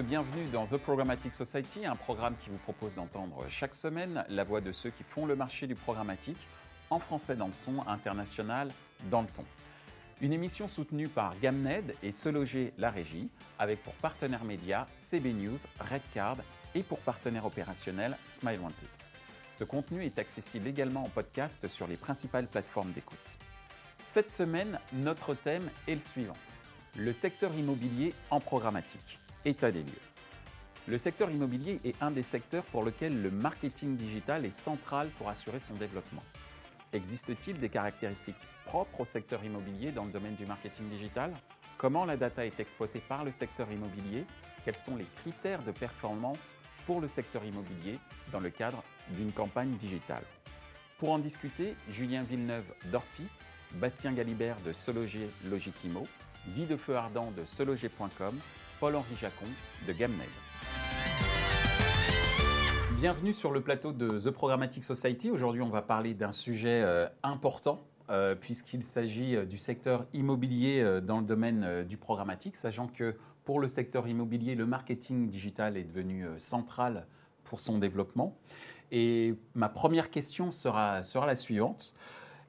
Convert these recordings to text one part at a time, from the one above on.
bienvenue dans The Programmatic Society, un programme qui vous propose d'entendre chaque semaine la voix de ceux qui font le marché du programmatique, en français dans le son, international dans le ton. Une émission soutenue par Gamned et Se Loger La Régie, avec pour partenaire média CB News, Redcard et pour partenaire opérationnel Smile Wanted. Ce contenu est accessible également en podcast sur les principales plateformes d'écoute. Cette semaine, notre thème est le suivant. Le secteur immobilier en programmatique. État des lieux. Le secteur immobilier est un des secteurs pour lequel le marketing digital est central pour assurer son développement. Existe-t-il des caractéristiques propres au secteur immobilier dans le domaine du marketing digital? Comment la data est exploitée par le secteur immobilier? Quels sont les critères de performance pour le secteur immobilier dans le cadre d'une campagne digitale? Pour en discuter, Julien Villeneuve d'Orpi, Bastien Galibert de Sologer Logikimo, Guy de Feu Ardent de Sologer.com, Paul-Henri Jacon de Gamned. Bienvenue sur le plateau de The Programmatic Society. Aujourd'hui, on va parler d'un sujet euh, important euh, puisqu'il s'agit euh, du secteur immobilier dans le domaine du programmatique, sachant que pour le secteur immobilier, le marketing digital est devenu central pour son développement. Et ma première question sera la suivante.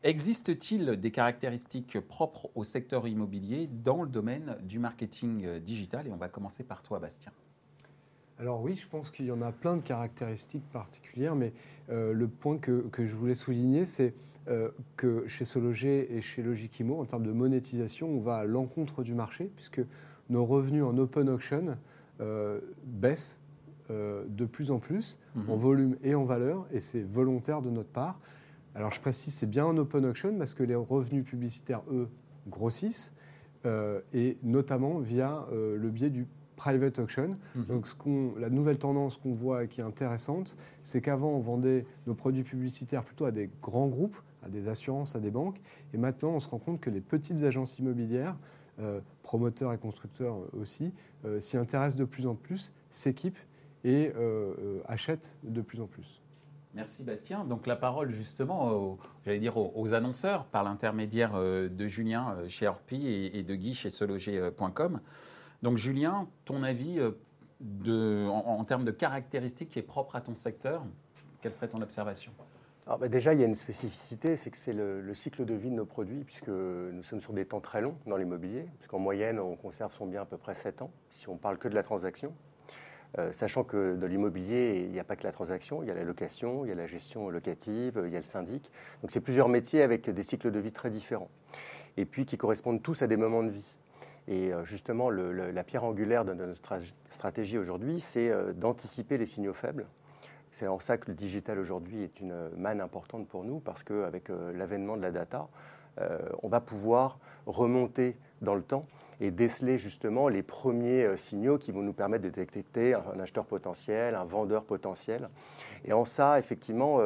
Existe-t-il des caractéristiques propres au secteur immobilier dans le domaine du marketing digital? Et on va commencer par toi, Bastien. Alors oui, je pense qu'il y en a plein de caractéristiques particulières, mais euh, le point que, je voulais souligner, c'est euh, que chez Sologer et chez Logikimo, en termes de monétisation, on va à l'encontre du marché, puisque nos revenus en open auction euh, baissent de plus en plus, mhm. en volume et en valeur, et c'est volontaire de notre part. Alors je précise, c'est bien en open auction, parce que les revenus publicitaires, eux, grossissent, et notamment via le biais du private auction. Mhm. Donc ce la nouvelle tendance qu'on voit et qui est intéressante, c'est qu'avant on vendait nos produits publicitaires plutôt à des grands groupes, à des assurances, à des banques, et maintenant on se rend compte que les petites agences immobilières, euh, promoteurs et constructeurs aussi, euh, s'y intéressent de plus en plus, s'équipent et euh, achètent de plus en plus. Merci Bastien. Donc la parole justement, j'allais dire aux, annonceurs par l'intermédiaire de Julien chez Orpi et, de Guy chez seloger.com. Donc Julien, ton avis euh, en, termes de caractéristiques qui est propre à ton secteur, quelle serait ton observation? Alors, bah, Déjà, il y a une spécificité, c'est que c'est le, cycle de vie de nos produits, puisque nous sommes sur des temps très longs dans l'immobilier, puisqu'en moyenne, on conserve son bien à peu près 7 ans, si on parle que de la transaction. Euh, sachant que dans l'immobilier, il n'y a pas que la transaction, il y a la location, il y a la gestion locative, il y a le syndic. Donc c'est plusieurs métiers avec des cycles de vie très différents. Et puis qui correspondent tous à des moments de vie. Et euh, justement, la pierre angulaire de notre stratégie aujourd'hui, c'est euh, d'anticiper les signaux faibles. C'est en ça que le digital aujourd'hui est une manne importante pour nous, parce qu'avec l'avènement de la data, on va pouvoir remonter dans le temps et déceler justement les premiers signaux qui vont nous permettre de détecter un acheteur potentiel, un vendeur potentiel. Et en ça, effectivement,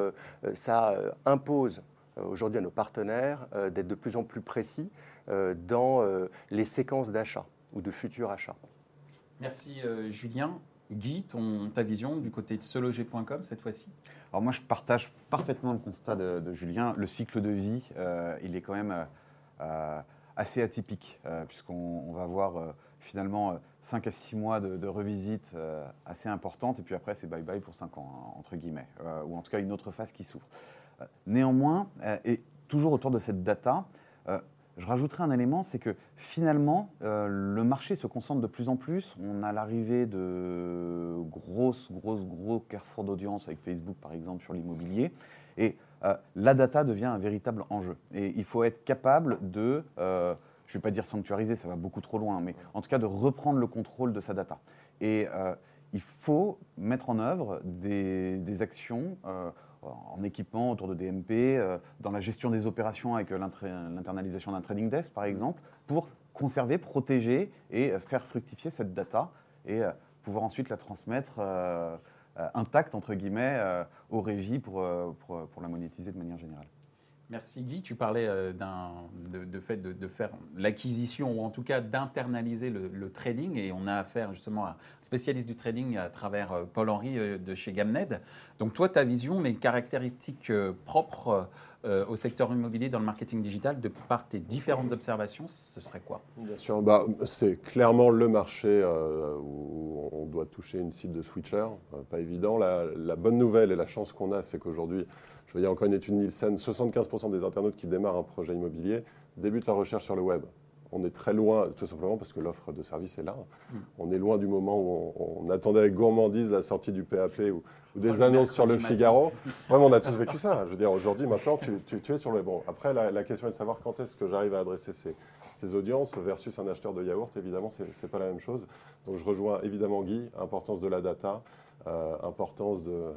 ça impose aujourd'hui à nos partenaires d'être de plus en plus précis euh, dans euh, les séquences d'achat ou de futurs achats. Merci euh, Julien. Guy, ton, ta vision du côté de seloger.com cette fois-ci? Alors moi, je partage parfaitement le constat de, Julien. Le cycle de vie, il est quand même assez atypique, puisqu'on va avoir finalement 5 à 6 mois de, revisite assez importante, et puis après, c'est bye-bye pour 5 ans, hein, entre guillemets, ou en tout cas une autre phase qui s'ouvre. néanmoins, et toujours autour de cette data, je rajouterai un élément, c'est que finalement, euh, le marché se concentre de plus en plus. On a l'arrivée de grosses, grosses, gros carrefours d'audience avec Facebook, par exemple, sur l'immobilier. Et euh, la data devient un véritable enjeu. Et il faut être capable de, euh, je ne vais pas dire sanctuariser, ça va beaucoup trop loin, mais en tout cas de reprendre le contrôle de sa data. Et il faut mettre en œuvre des, des actions en équipement autour de DMP, euh, dans la gestion des opérations avec l'internalisation d'un trading desk, par exemple, pour conserver, protéger et faire fructifier cette data et euh, pouvoir ensuite la transmettre euh, intacte, entre guillemets, aux régies pour, pour, la monétiser de manière générale. Merci Guy. Tu parlais euh, de, fait de, faire l'acquisition ou en tout cas d'internaliser le, trading et on a affaire justement à un spécialiste du trading à travers euh, Paul-Henri euh, de chez Gamned. Donc toi, ta vision, les caractéristiques propres au secteur immobilier dans le marketing digital, de par tes différentes observations, ce serait quoi? Bien sûr, bah, c'est clairement le marché où on doit toucher une cible de switcher. Pas évident. La, la bonne nouvelle et la chance qu'on a, c'est qu'aujourd'hui, je veux dire encore une étude Nielsen, 75% des internautes qui démarrent un projet immobilier débutent la recherche sur le web. On est très loin, tout simplement parce que l'offre de service est là. Hmm. On est loin du moment où on, attendait avec gourmandise la sortie du PAP ou, des annonces sur le Figaro. Vraiment, on a tous vécu ça. Je veux dire, aujourd'hui, maintenant, tu, es sur le. Bon, après, la, question est de savoir quand est-ce que j'arrive à adresser ces, audiences versus un acheteur de yaourt. Évidemment, ce n'est pas la même chose. Donc, je rejoins évidemment Guy, importance de la data, euh, importance de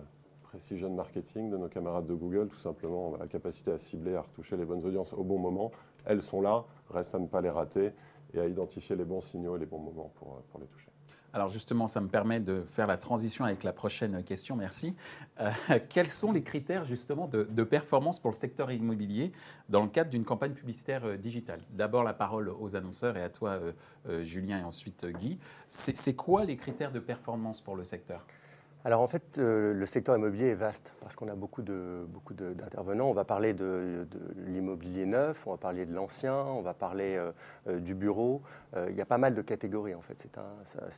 precision marketing de nos camarades de Google, tout simplement la capacité à cibler, à retoucher les bonnes audiences au bon moment. Elles sont là, reste à ne pas les rater et à identifier les bons signaux et les bons moments pour, pour les toucher. Alors justement, ça me permet de faire la transition avec la prochaine question, merci. Euh, quels sont les critères justement de, performance pour le secteur immobilier dans le cadre d'une campagne publicitaire euh, digitale? D'abord la parole aux annonceurs et à toi, euh, Julien, et ensuite Guy. C'est quoi les critères de performance pour le secteur? Alors en fait, euh, le secteur immobilier est vaste parce qu'on a beaucoup d'intervenants. On va parler de, l'immobilier neuf, on va parler de l'ancien, on va parler euh, euh, du bureau. il y a pas mal de catégories en fait. C'est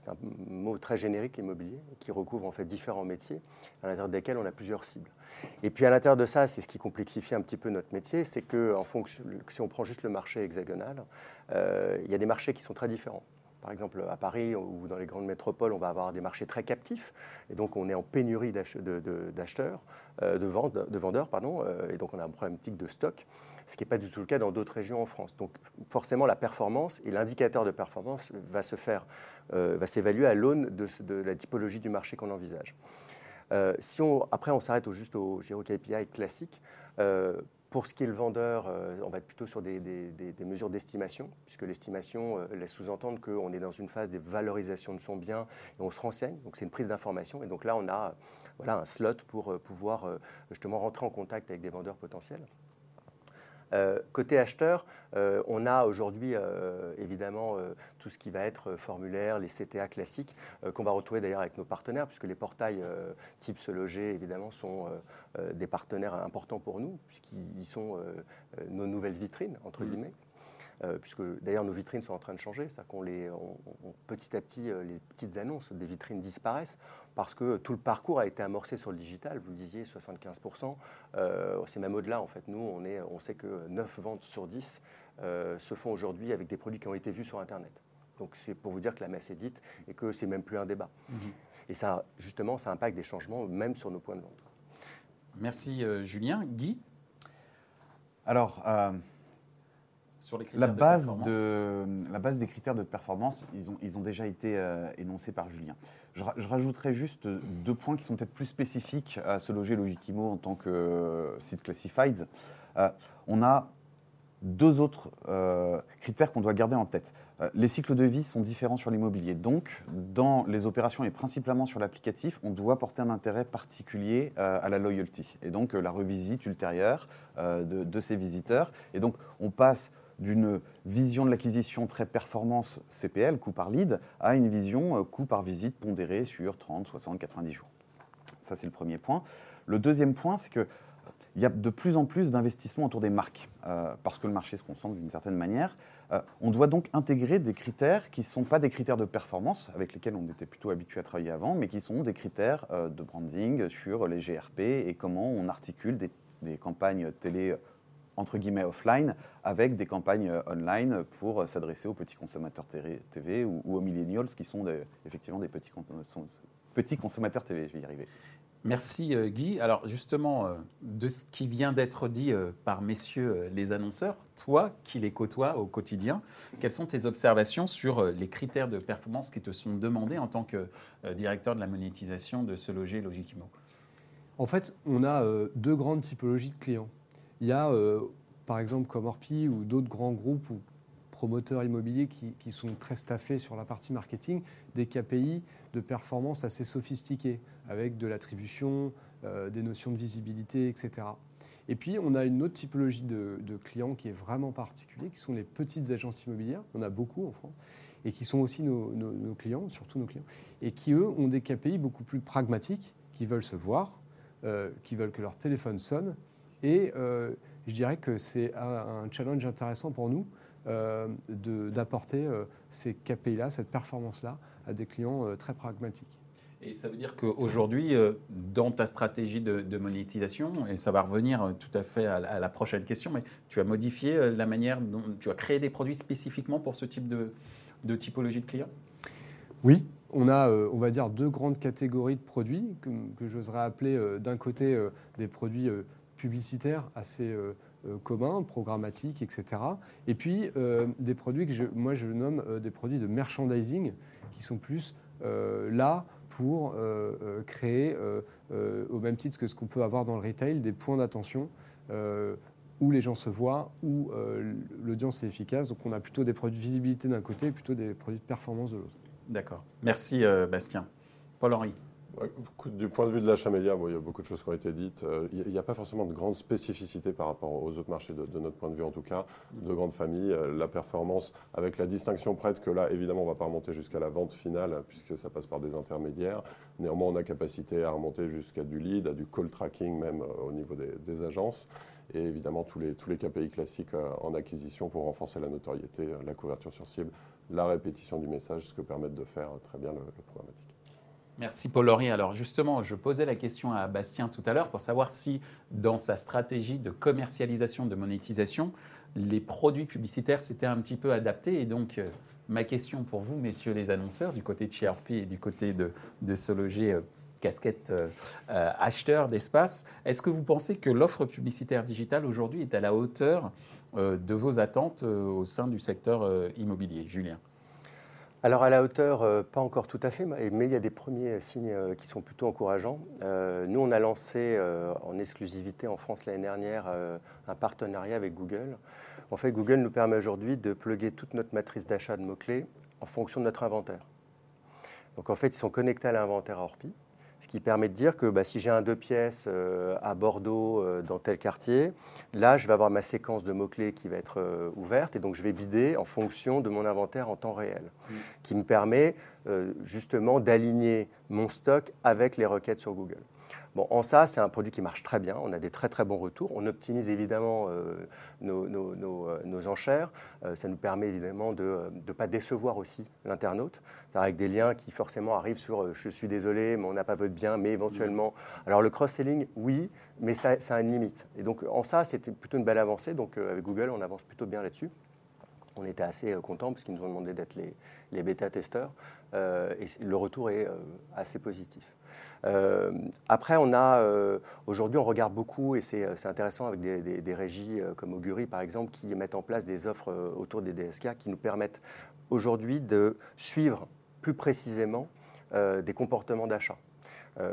un, mot très générique l'immobilier qui recouvre en fait différents métiers à l'intérieur desquels on a plusieurs cibles. Et puis à l'intérieur de ça, c'est ce qui complexifie un petit peu notre métier, c'est que si on prend juste le marché hexagonal, il y a des marchés qui sont très différents. Par exemple, à Paris ou dans les grandes métropoles, on va avoir des marchés très captifs. Et donc, on est en pénurie d'acheteurs, euh, de, vendeurs, pardon, euh, et donc on a un problématique de stock, ce qui n'est pas du tout le cas dans d'autres régions en France. Donc, forcément, la performance et l'indicateur de performance va se faire, euh, va s'évaluer à l'aune de, la typologie du marché qu'on envisage. si on, après, on s'arrête juste au Giro KPI classique. Pour ce qui est le vendeur, euh, on va être plutôt sur des, mesures d'estimation, puisque l'estimation euh, laisse sous-entendre qu'on est dans une phase de valorisation de son bien et on se renseigne. Donc c'est une prise d'information. Et donc là, on a un slot pour euh, pouvoir justement rentrer en contact avec des vendeurs potentiels. Euh, côté acheteur, euh, on a aujourd'hui euh, évidemment tout ce qui va être formulaire, les CTA classiques, qu'on va retrouver d'ailleurs avec nos partenaires, puisque les portails type Se Loger, évidemment, sont des partenaires importants pour nous, puisqu'ils sont nos nouvelles vitrines, entre mmh. guillemets. Euh, puisque d'ailleurs nos vitrines sont en train de changer, c'est-à-dire qu'on les, petit à petit, euh, les petites annonces des vitrines disparaissent parce que tout le parcours a été amorcé sur le digital. Vous le disiez, 75%. Euh, c'est même au-delà en fait. Nous, on, est, on sait que 9 ventes sur 10 se font aujourd'hui avec des produits qui ont été vus sur Internet. Donc c'est pour vous dire que la messe est dite et que c'est même plus un débat. Mhm. Et ça, justement, ça impacte des changements même sur nos points de vente. Merci Julien. Guy? Alors, la base de, la base des critères de performance, ils ont, ils ont déjà été euh, énoncés par Julien. Je, rajouterai juste deux points qui sont peut-être plus spécifiques à se loger Logikimo en tant que euh, site classified. Euh, on a deux autres critères qu'on doit garder en tête. les cycles de vie sont différents sur l'immobilier. Donc, dans les opérations et principalement sur l'applicatif, on doit porter un intérêt particulier à la loyalty et donc la revisite ultérieure de, de, ces visiteurs. Et donc, on passe d'une vision de l'acquisition très performance CPL, coût par lead, à une vision euh, coût par visite pondérée sur 30, 60, 90 jours. Ça, c'est le premier point. Le deuxième point, c'est qu'il y a de plus en plus d'investissements autour des marques, euh, parce que le marché se concentre d'une certaine manière. Euh, on doit donc intégrer des critères qui ne sont pas des critères de performance, avec lesquels on était plutôt habitué à travailler avant, mais qui sont des critères de branding sur les GRP et comment on articule des, des campagnes télé entre guillemets offline avec des campagnes euh, online pour euh, s'adresser aux petits consommateurs TV ou, aux millennials qui sont effectivement des petits, petits consommateurs TV. Je vais y arriver. Merci euh, Guy. Alors justement, de ce qui vient d'être dit par messieurs les annonceurs, toi qui les côtoies au quotidien, quelles sont tes observations sur les critères de performance qui te sont demandés en tant que directeur de la monétisation de ce loger Logikimo En fait, on a deux grandes typologies de clients. Il y a, euh, par exemple, comme Orpi ou d'autres grands groupes ou promoteurs immobiliers qui, sont très staffés sur la partie marketing, des KPI de performance assez sophistiqués, avec de l'attribution, des notions de visibilité, etc. Et puis, on a une autre typologie de, clients qui est vraiment particulier, qui sont les petites agences immobilières. On a beaucoup en France, et qui sont aussi nos, clients, surtout nos clients, et qui, eux, ont des KPI beaucoup plus pragmatiques, qui veulent se voir, euh, qui veulent que leur téléphone sonne. Et euh, je dirais que c'est un challenge intéressant pour nous euh, d'apporter ces KPI-là, cette performance-là, à des clients très pragmatiques. Et ça veut dire qu'aujourd'hui, euh, dans ta stratégie de, monétisation, et ça va revenir euh, tout à fait à, la prochaine question, mais tu as modifié euh, la manière dont tu as créé des produits spécifiquement pour ce type de, typologie de clients? Oui, on a, on va dire, deux grandes catégories de produits que, que j'oserais appeler d'un côté des produits publicitaires assez communs, programmatiques, etc. Et puis des produits que je, moi je nomme des produits de merchandising qui sont plus là pour euh, euh, créer, euh, au même titre que ce qu'on peut avoir dans le retail, des points d'attention où les gens se voient, où l'audience est efficace. Donc on a plutôt des produits de visibilité d'un côté et plutôt des produits de performance de l'autre. D'accord. Merci Bastien. Paul-Henri du point de vue de l'achat média, il y a beaucoup de choses qui ont été dites. Euh, il n'y a pas forcément de grandes spécificités par rapport aux autres marchés, de, notre point de vue en tout cas, de grandes familles. Euh, la performance, avec la distinction prête que là, évidemment, on ne va pas remonter jusqu'à la vente finale, puisque ça passe par des intermédiaires. Néanmoins, on a capacité à remonter jusqu'à du lead, à du call tracking même euh, au niveau des, agences. Et évidemment, tous les, tous les KPI classiques en acquisition pour renforcer la notoriété, la couverture sur cible, la répétition du message, ce que permettent de faire très bien le, le programmatique. Merci Paul Laurie. Alors justement, je posais la question à Bastien tout à l'heure pour savoir si dans sa stratégie de commercialisation, de monétisation, les produits publicitaires s'étaient un petit peu adaptés. Et donc, euh, ma question pour vous, messieurs les annonceurs, du côté de CRP et du côté de, de Sologer, euh, casquette euh, acheteur d'espace, est-ce que vous pensez que l'offre publicitaire digitale aujourd'hui est à la hauteur de vos attentes au sein du secteur immobilier? Julien alors à la hauteur, euh, pas encore tout à fait, mais il y a des premiers signes euh, qui sont plutôt encourageants. Euh, nous, on a lancé en exclusivité en France l'année dernière un partenariat avec Google. En fait, Google nous permet aujourd'hui de plugger toute notre matrice d'achat de mots-clés en fonction de notre inventaire. Donc en fait, ils sont connectés à l'inventaire Orpi. Qui permet de dire que bah, si j'ai un deux pièces euh, à Bordeaux euh, dans tel quartier, là, je vais avoir ma séquence de mots-clés qui va être euh, ouverte et donc je vais bider en fonction de mon inventaire en temps réel, mmh. qui me permet justement d'aligner mon stock avec les requêtes sur Google. Bon, en ça, c'est un produit qui marche très bien. On a des très très bons retours. On optimise évidemment euh, nos, euh, enchères. Euh, ça nous permet évidemment de ne pas décevoir aussi l'internaute, avec des liens qui forcément arrivent sur je suis désolé, mais on n'a pas votre bien, mais éventuellement. Alors le cross-selling, oui, mais ça, ça, a une limite. Et donc en ça, c'était plutôt une belle avancée. Donc avec Google, on avance plutôt bien là-dessus. On était assez contents parce qu'ils nous ont demandé d'être les, les bêta-testeurs. et le retour est assez positif. Euh, après, on a euh, aujourd'hui, on regarde beaucoup, et c'est euh, intéressant avec des, régies comme Augury par exemple, qui mettent en place des offres autour des DSK qui nous permettent aujourd'hui de suivre plus précisément des comportements d'achat.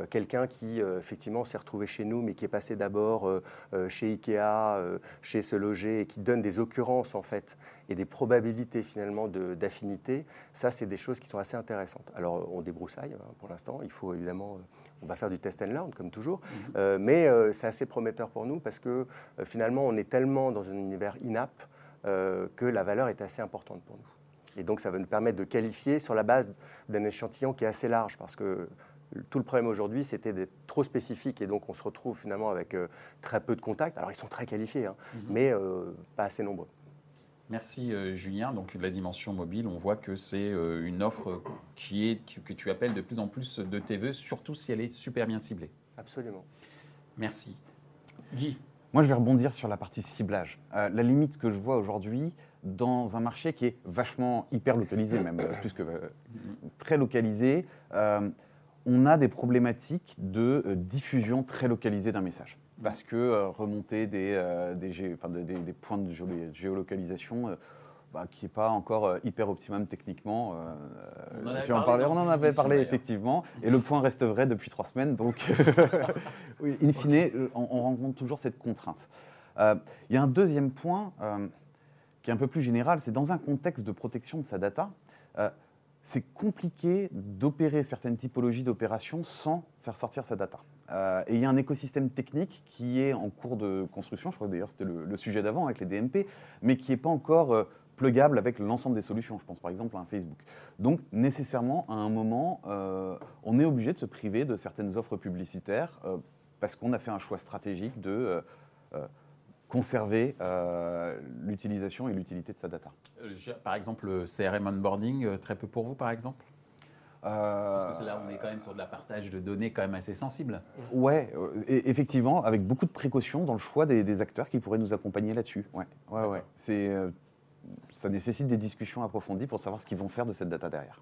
Quelqu'un qui effectivement s'est retrouvé chez nous, mais qui est passé d'abord chez Ikea, chez Se Loger, et qui donne des occurrences en fait et des probabilités finalement d'affinité, ça c'est des choses qui sont assez intéressantes. Alors on débroussaille hein, pour l'instant, il faut évidemment on va faire du test and learn comme toujours, mhm. euh, mais euh, c'est assez prometteur pour nous parce que euh, finalement on est tellement dans un univers inapte que la valeur est assez importante pour nous. Et donc ça va nous permettre de qualifier sur la base d'un échantillon qui est assez large parce que tout le problème aujourd'hui, c'était d'être trop spécifique et donc on se retrouve finalement avec très peu de contacts. Alors ils sont très qualifiés, hein, mhm. mais pas assez nombreux. Merci euh, Julien. Donc la dimension mobile, on voit que c'est euh, une offre qui est, que tu appelles de plus en plus de TV, surtout si elle est super bien ciblée. Absolument. Merci. Guy Moi, je vais rebondir sur la partie ciblage. Euh, la limite que je vois aujourd'hui dans un marché qui est vachement hyper localisé, même plus que très localisé, on a des problématiques de diffusion très localisée d'un message parce que euh, remonter des, euh, des, points de géolocalisation, euh, bah, qui n'est pas encore hyper optimum techniquement. on tu en parlais, on en avait parlé effectivement, et le point reste vrai depuis trois semaines, donc in fine, on, rencontre toujours cette contrainte. Il y a un deuxième point qui est un peu plus général, c'est dans un contexte de protection de sa data, c'est compliqué d'opérer certaines typologies d'opérations sans faire sortir sa data. Euh, et il y a un écosystème technique qui est en cours de construction. Je crois d'ailleurs c'était le, sujet d'avant avec les DMP, mais qui n'est pas encore euh, plugable avec l'ensemble des solutions. Je pense par exemple à un Facebook. Donc nécessairement, à un moment, euh, on est obligé de se priver de certaines offres publicitaires euh, parce qu'on a fait un choix stratégique de conserver euh, l'utilisation et l'utilité de sa data. Euh, Par exemple, le CRM onboarding, euh, très peu pour vous, par exemple Parce que là, on est quand même sur de la partage de données quand même assez sensible. Ouais, et- effectivement, avec beaucoup de précautions dans le choix des, des acteurs qui pourraient nous accompagner là-dessus. Ouais, ouais, ouais. C'est, euh, ça nécessite des discussions approfondies pour savoir ce qu'ils vont faire de cette data derrière.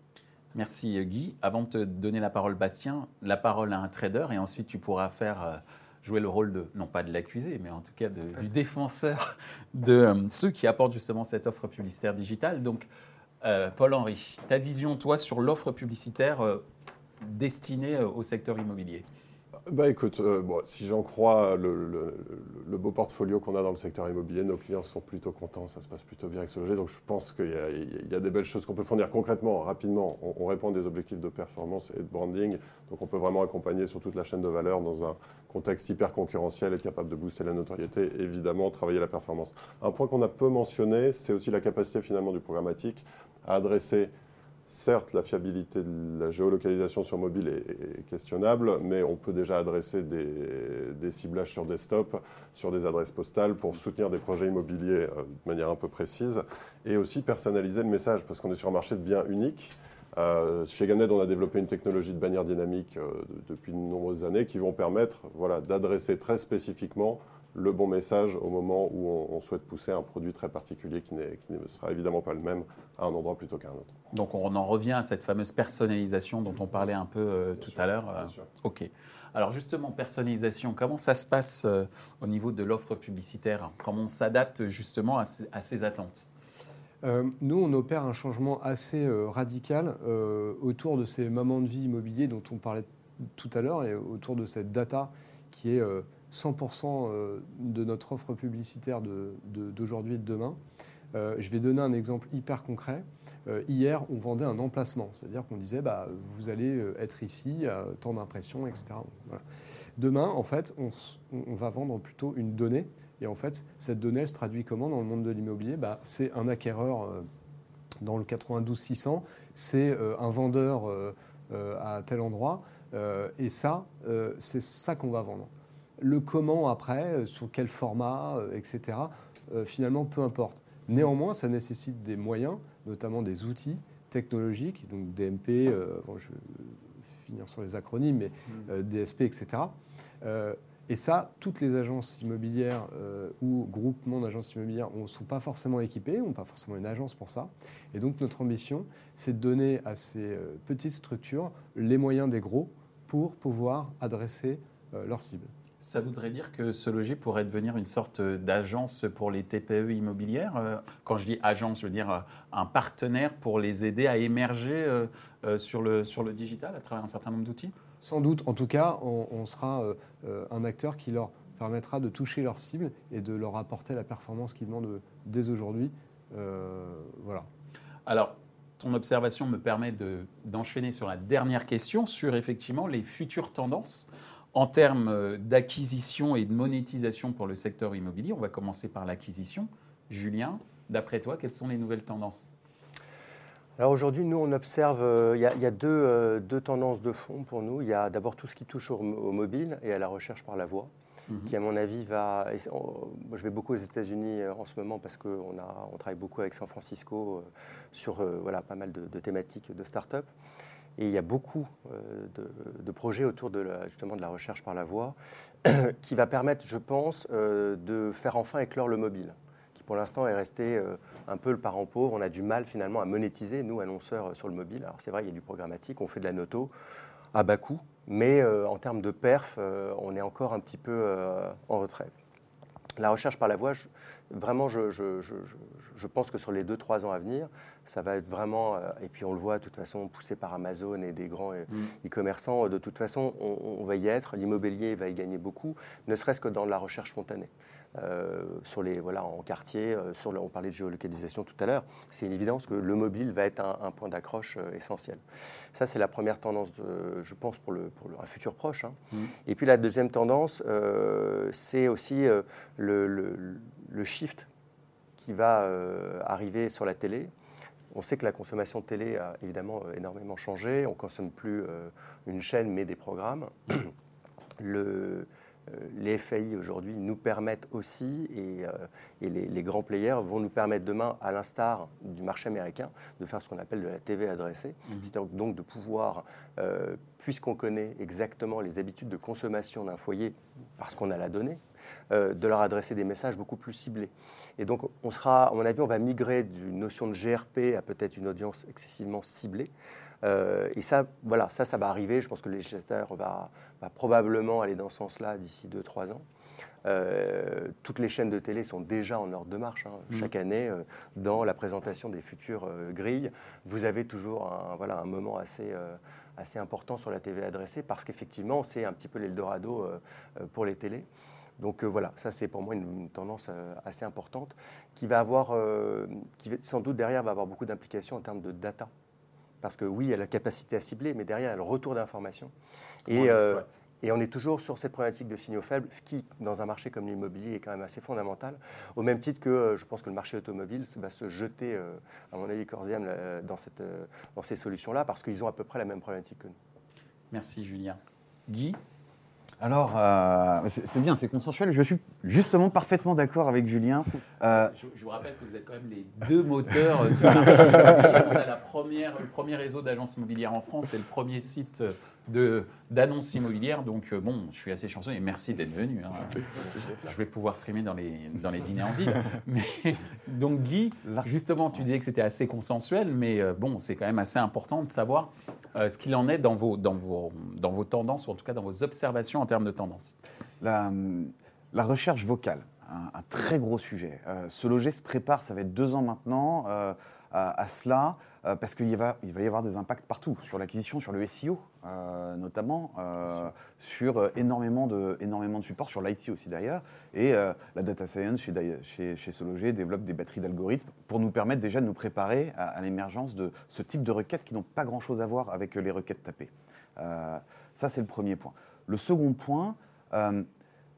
Merci Guy. Avant de te donner la parole, Bastien, la parole à un trader et ensuite tu pourras faire euh, jouer le rôle de, non pas de l'accusé, mais en tout cas du défenseur de euh, ceux qui apportent justement cette offre publicitaire digitale. Donc, euh, Paul-Henri, ta vision, toi, sur l'offre publicitaire euh, destinée au secteur immobilier? Bah écoute, si j'en crois le, beau portfolio qu'on a dans le secteur immobilier, nos clients sont plutôt contents, ça se passe plutôt bien avec ce loger. Donc je pense qu'il y, a- des belles choses qu'on peut fournir concrètement, rapidement. On répond à des objectifs de performance et de branding. Donc on peut vraiment accompagner sur toute la chaîne de valeur dans un contexte hyper concurrentiel et capable de booster la notoriété, évidemment, travailler la performance. Un point qu'on a peu mentionné, c'est aussi la capacité finalement du programmatique à adresser Certes, la fiabilité de la géolocalisation sur mobile est, est questionnable, mais on peut déjà adresser des, des ciblages sur desktop, sur des adresses postales pour soutenir des projets immobiliers euh, de manière un peu précise et aussi personnaliser le message parce qu'on est sur un marché de biens uniques. Euh, chez Gamnet, on a développé une technologie de bannière dynamique euh, de- depuis de nombreuses années qui vont permettre voilà, d'adresser très spécifiquement le bon message au moment où on, on souhaite pousser un produit très particulier qui, ne sera évidemment pas le même à un endroit plutôt qu'à un autre. Donc on en revient à cette fameuse personnalisation dont on parlait un peu euh, tout à l'heure. Bien sûr. Ok. Alors justement, personnalisation, comment ça se passe au niveau de l'offre publicitaire? Comment on s'adapte justement à ces attentes? Euh, nous, on opère un changement assez euh, radical euh, autour de ces moments de vie immobiliers dont on parlait tout à l'heure et autour de cette data qui est euh, 100% euh, de notre offre publicitaire d'aujourd'hui et de demain. Je vais donner un exemple hyper concret. Hier, on vendait un emplacement, c'est-à-dire qu'on disait bah, vous allez être ici, tant d'impressions, etc. Demain, en fait, on va vendre plutôt une donnée. Et en fait, cette donnée, elle se traduit comment dans le monde de l'immobilier? Bah, C'est un acquéreur euh, dans le 92-600, c'est euh, un vendeur euh, à tel endroit. et ça, c'est ça qu'on va vendre. Le comment après, sur quel format, etc., finalement, peu importe. Néanmoins, ça nécessite des moyens, notamment des outils technologiques, donc DMP, bon, je vais finir sur les acronymes, mais euh, DSP, etc. Euh, et ça, toutes les agences immobilières euh, ou groupements d'agences immobilières ne sont pas forcément équipées, n'ont pas forcément une agence pour ça. Et donc notre ambition, c'est de donner à ces euh, petites structures les moyens des gros pour pouvoir adresser euh, leurs cibles. Ça voudrait dire que ce logis pourrait devenir une sorte d'agence pour les TPE immobilières. Euh, Quand je dis agence, je veux dire un partenaire pour les aider à émerger sur, le, sur le digital à travers un certain nombre d'outils? Sans doute, en tout cas, on, sera euh, euh, un acteur qui leur permettra de toucher leurs cibles et de leur apporter la performance qu'ils demandent euh, dès aujourd'hui. Voilà. Alors, ton observation me permet de- d'enchaîner sur la dernière question, sur effectivement les futures tendances en termes d'acquisition et de monétisation pour le secteur immobilier. On va commencer par l'acquisition. Julien, d'après toi, quelles sont les nouvelles tendances? Alors aujourd'hui, nous, on observe, euh, il y a, il y a deux, euh, deux tendances de fond pour nous. Il y a d'abord tout ce qui touche au, au mobile et à la recherche par la voix, Mhm. qui à mon avis va... on- moi, je vais beaucoup aux États-Unis euh, en ce moment parce qu'on a- on travaille beaucoup avec San Francisco euh, sur voilà, pas mal de, de thématiques de start-up. Et il y a beaucoup de, de projets autour de la, justement de la recherche par la voix qui va permettre, je pense, de faire enfin éclore le mobile pour l'instant est resté euh, un peu le parent pauvre. On a du mal finalement à monétiser, nous, annonceurs, euh, sur le mobile. Alors c'est vrai, il y a du programmatique, on fait de la noto à bas coût, mais euh, en termes de perf, on est encore un petit peu en retrait. La recherche par la voix, vraiment, je, je, pense que sur les 2-3 ans à venir, ça va être vraiment, et puis on le voit de toute façon, poussé par Amazon et des grands mm. e-commerçants, de toute façon, on, va y être, l'immobilier va y gagner beaucoup, ne serait-ce que dans la recherche spontanée. Euh, sur les, voilà, en quartier, sur on parlait de géolocalisation tout à l'heure, c'est une évidence que le mobile va être un, point d'accroche essentiel. Ça, c'est la première tendance, je pense, pour, le, pour un futur proche. Hein. Mm. Et puis la deuxième tendance, c'est aussi le, le, shift qui va arriver sur la télé. On sait que la consommation de télé a évidemment euh, énormément changé. On consomme plus euh, une chaîne, mais des programmes. Le, euh, les FAI aujourd'hui nous permettent aussi, et, les, grands players vont nous permettre demain, à l'instar du marché américain, de faire ce qu'on appelle de la TV adressée. Mmh. C'est-à-dire donc de pouvoir, puisqu'on connaît exactement les habitudes de consommation d'un foyer, parce qu'on a la donnée, de leur adresser des messages beaucoup plus ciblés. Et donc, on sera, à mon avis, on va migrer d'une notion de GRP à peut-être une audience excessivement ciblée. Euh, et ça, voilà, ça, ça va arriver. Je pense que le législateur va, va probablement aller dans ce sens-là d'ici 2-3 ans. Euh, toutes les chaînes de télé sont déjà en ordre de marche. Hein. Mmh. Chaque année, euh, dans la présentation des futures grilles, vous avez toujours un, voilà, un moment assez, assez important sur la TV adressée parce qu'effectivement, c'est un petit peu l'Eldorado pour les télés. Donc voilà, ça c'est pour moi une, tendance euh, assez importante qui va avoir, qui sans doute derrière va avoir beaucoup d'implications en termes de data. Parce que oui, il y a la capacité à cibler, mais derrière, il y a le retour d'informations. Et, et, on est toujours sur cette problématique de signaux faibles, ce qui, dans un marché comme l'immobilier, est quand même assez fondamental. Au même titre que je pense que le marché automobile va se jeter, à mon avis, dans, cette, dans ces solutions-là, parce qu'ils ont à peu près la même problématique que nous. Merci Julien. Guy? Alors, euh, c'est bien, c'est consensuel. Je suis justement parfaitement d'accord avec Julien. Euh, je, vous rappelle que vous êtes quand même les deux moteurs du marché. On a la première, le premier réseau d'agences immobilières en France et le premier site d'annonces immobilières. Donc, euh, bon, je suis assez chanceux et merci d'être venu. Hein. Je vais pouvoir frimer dans les, dans les dîners en ville. Mais, donc, Guy, justement, tu disais que c'était assez consensuel, mais bon, c'est quand même assez important de savoir euh, ce qu'il en est dans vos, dans, vos, dans vos tendances, ou en tout cas dans vos observations en termes de tendances La, la recherche vocale, un, très gros sujet. Euh, ce loger se prépare, ça va être deux ans maintenant. À, cela, euh, parce qu'il va, y avoir des impacts partout, sur l'acquisition, sur le SEO euh, notamment, euh, sur énormément de, supports, sur l'IT aussi d'ailleurs. Et la data science chez, chez, Sologer développe des batteries d'algorithmes pour nous permettre déjà de nous préparer à l'émergence de ce type de requêtes qui n'ont pas grand-chose à voir avec les requêtes tapées. ça, c'est le premier point. Le second point,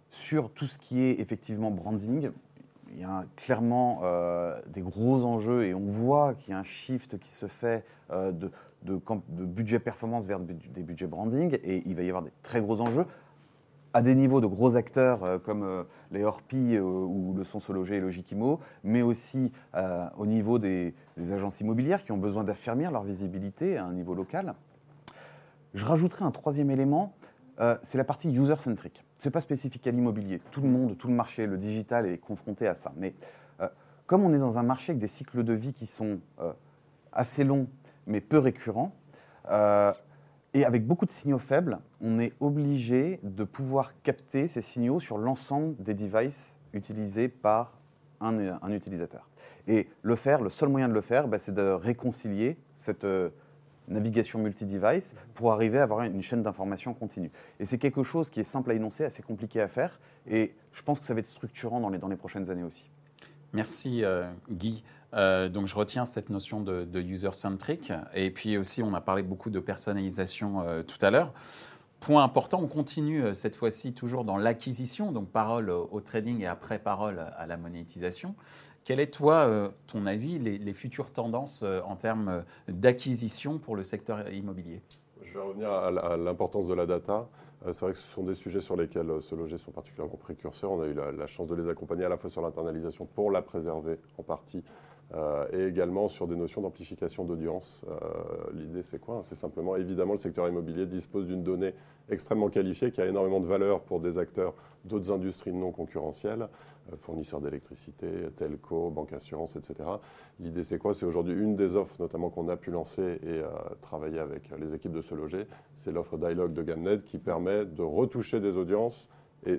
sur tout ce qui est effectivement branding, il y a clairement euh, des gros enjeux et on voit qu'il y a un shift qui se fait euh, de, budget performance vers des budgets branding et il va y avoir des très gros enjeux à des niveaux de gros acteurs euh, comme les Orpi ou le Son Loger et Logikimo, mais aussi au niveau des, des, agences immobilières qui ont besoin d'affermir leur visibilité à un niveau local. Je rajouterai un troisième élément, c'est la partie user-centric. Ce n'est pas spécifique à l'immobilier. Tout le monde, tout le marché, le digital est confronté à ça. Mais euh, comme on est dans un marché avec des cycles de vie qui sont euh, assez longs, mais peu récurrents, euh, et avec beaucoup de signaux faibles, on est obligé de pouvoir capter ces signaux sur l'ensemble des devices utilisés par un, utilisateur. Et le faire, le seul moyen de le faire, bah, c'est de réconcilier cette navigation multi-device pour arriver à avoir une chaîne d'information continue. Et c'est quelque chose qui est simple à énoncer, assez compliqué à faire, et je pense que ça va être structurant dans les, dans les prochaines années aussi. Merci euh, Guy. Euh, donc je retiens cette notion de, user-centric, et puis aussi on a parlé beaucoup de personnalisation euh, tout à l'heure. Point important, on continue cette fois-ci toujours dans l'acquisition, donc parole au trading et après parole à la monétisation. Quel est, toi, euh, ton avis, les, futures tendances euh, en termes euh, d'acquisition pour le secteur immobilier? Je vais revenir à l'importance de la data. C'est vrai que ce sont des sujets sur lesquels ce loger sont particulièrement précurseurs. On a eu la, chance de les accompagner à la fois sur l'internalisation pour la préserver en partie et également sur des notions d'amplification d'audience. L'idée, c'est quoi? C'est simplement, évidemment, le secteur immobilier dispose d'une donnée extrêmement qualifiée qui a énormément de valeur pour des acteurs d'autres industries non concurrentielles. Euh, fournisseurs d'électricité, telco, banque assurance, etc. L'idée, c'est quoi? C'est aujourd'hui une des offres, notamment qu'on a pu lancer et euh, travailler avec les équipes de Se Loger, c'est l'offre Dialogue de Gamnet qui permet de retoucher des audiences et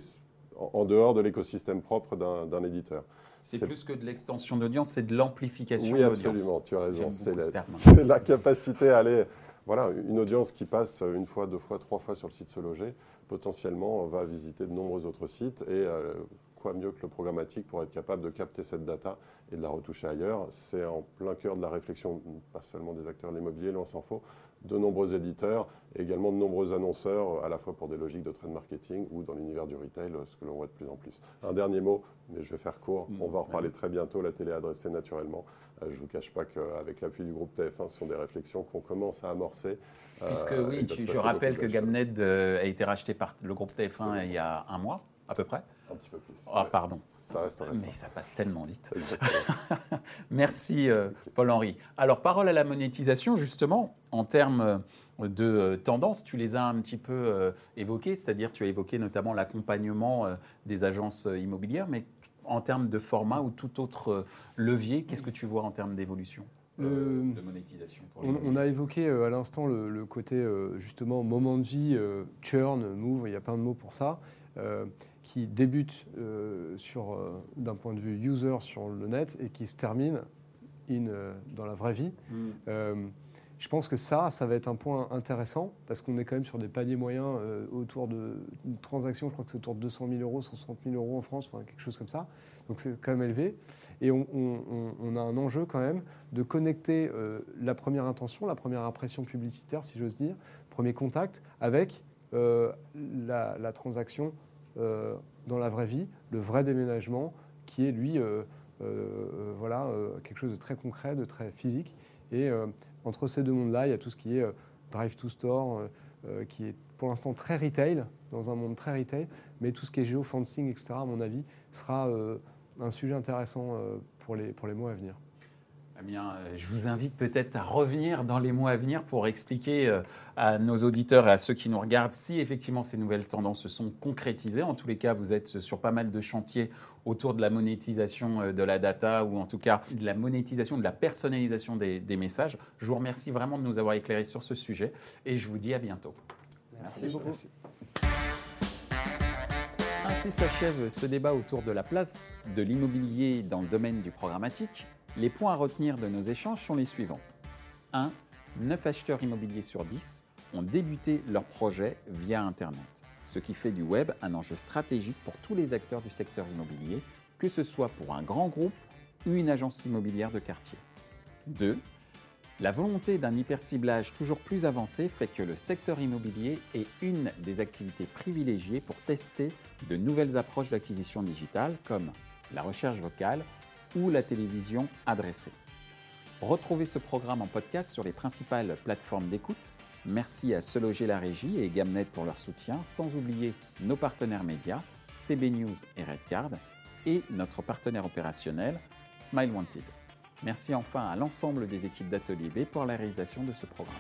en, dehors de l'écosystème propre d'un éditeur. C'est plus que de l'extension d'audience, c'est de l'amplification Oui, de l'audience. absolument, tu as raison. C'est la, la capacité à aller. Voilà, une audience qui passe une fois, deux fois, trois fois sur le site Se Loger, potentiellement va visiter de nombreux autres sites. Et euh, quoi mieux que le programmatique pour être capable de capter cette data et de la retoucher ailleurs C'est en plein cœur de la réflexion, pas seulement des acteurs de l'immobilier, loin s'en faut, de nombreux éditeurs et également de nombreux annonceurs, à la fois pour des logiques de trade marketing ou dans l'univers du retail, ce que l'on voit de plus en plus. Un dernier mot, mais je vais faire court, Mm, on va en reparler ouais. très bientôt, la télé adressée naturellement. Euh, Je ne vous cache pas qu'avec l'appui du groupe TF1, ce sont des réflexions qu'on commence à amorcer. Puisque Euh, oui, va tu- se je rappelle que. Gamned euh, a été racheté par le groupe TF1 Absolument. il y a un mois, à peu près. Un petit peu plus. Ah, Ouais, pardon. Ça reste récent. Mais ça passe tellement vite. Merci euh, Paul-Henri. Alors, parole à la monétisation, justement, en termes euh, de euh, tendance, tu les as un petit peu euh, évoquées, c'est-à-dire tu as évoqué notamment l'accompagnement euh, des agences immobilières, mais en termes de format ou tout autre euh, levier, qu'est-ce que tu vois en termes d'évolution euh, de monétisation pour On, a évoqué euh, à l'instant le, le côté euh, justement moment de vie, euh, churn, move, il y a plein de mots pour ça, qui débute euh, sur, euh, d'un point de vue user sur le net et qui se termine in, euh, dans la vraie vie. Euh, je pense que ça, ça va être un point intéressant parce qu'on est quand même sur des paniers moyens euh, autour de une transaction, je crois que c'est autour de 200 000 euros, 160 000 euros en France, enfin quelque chose comme ça. Donc c'est quand même élevé. Et on, on- on- on a un enjeu quand même de connecter euh, la première intention, la première impression publicitaire, si j'ose dire, premier contact, avec euh, la, la transaction euh, dans la vraie vie, le vrai déménagement, qui est lui, euh, euh, euh, voilà, euh, quelque chose de très concret, de très physique. Et euh, entre ces deux mondes-là, il y a tout ce qui est euh, drive to store, euh, euh, qui est pour l'instant très retail, dans un monde très retail, mais tout ce qui est géofencing, etc., à mon avis, sera euh, un sujet intéressant euh, pour, les, pour les mois à venir. Eh bien, euh, je vous invite peut-être à revenir dans les mois à venir pour expliquer euh, à nos auditeurs et à ceux qui nous regardent si effectivement ces nouvelles tendances se sont concrétisées. En tous les cas, vous êtes sur pas mal de chantiers autour de la monétisation euh, de la data ou en tout cas de la monétisation, de la personnalisation des, des messages. Je vous remercie vraiment de nous avoir éclairés sur ce sujet et je vous dis à bientôt. Merci beaucoup. Merci. Ainsi s'achève ce débat autour de la place de l'immobilier dans le domaine du programmatique. Les points à retenir de nos échanges sont les suivants. 1. 9 acheteurs immobiliers sur 10 ont débuté leur projet via Internet, ce qui fait du web un enjeu stratégique pour tous les acteurs du secteur immobilier, que ce soit pour un grand groupe ou une agence immobilière de quartier. 2. La volonté d'un hyperciblage toujours plus avancé fait que le secteur immobilier est une des activités privilégiées pour tester de nouvelles approches d'acquisition digitale comme la recherche vocale ou la télévision adressée. Retrouvez ce programme en podcast sur les principales plateformes d'écoute. Merci à Se Loger la Régie et Gamnet pour leur soutien, sans oublier nos partenaires médias, CB News et Redcard, et notre partenaire opérationnel, Smile Wanted. Merci enfin à l'ensemble des équipes d'Atelier B pour la réalisation de ce programme.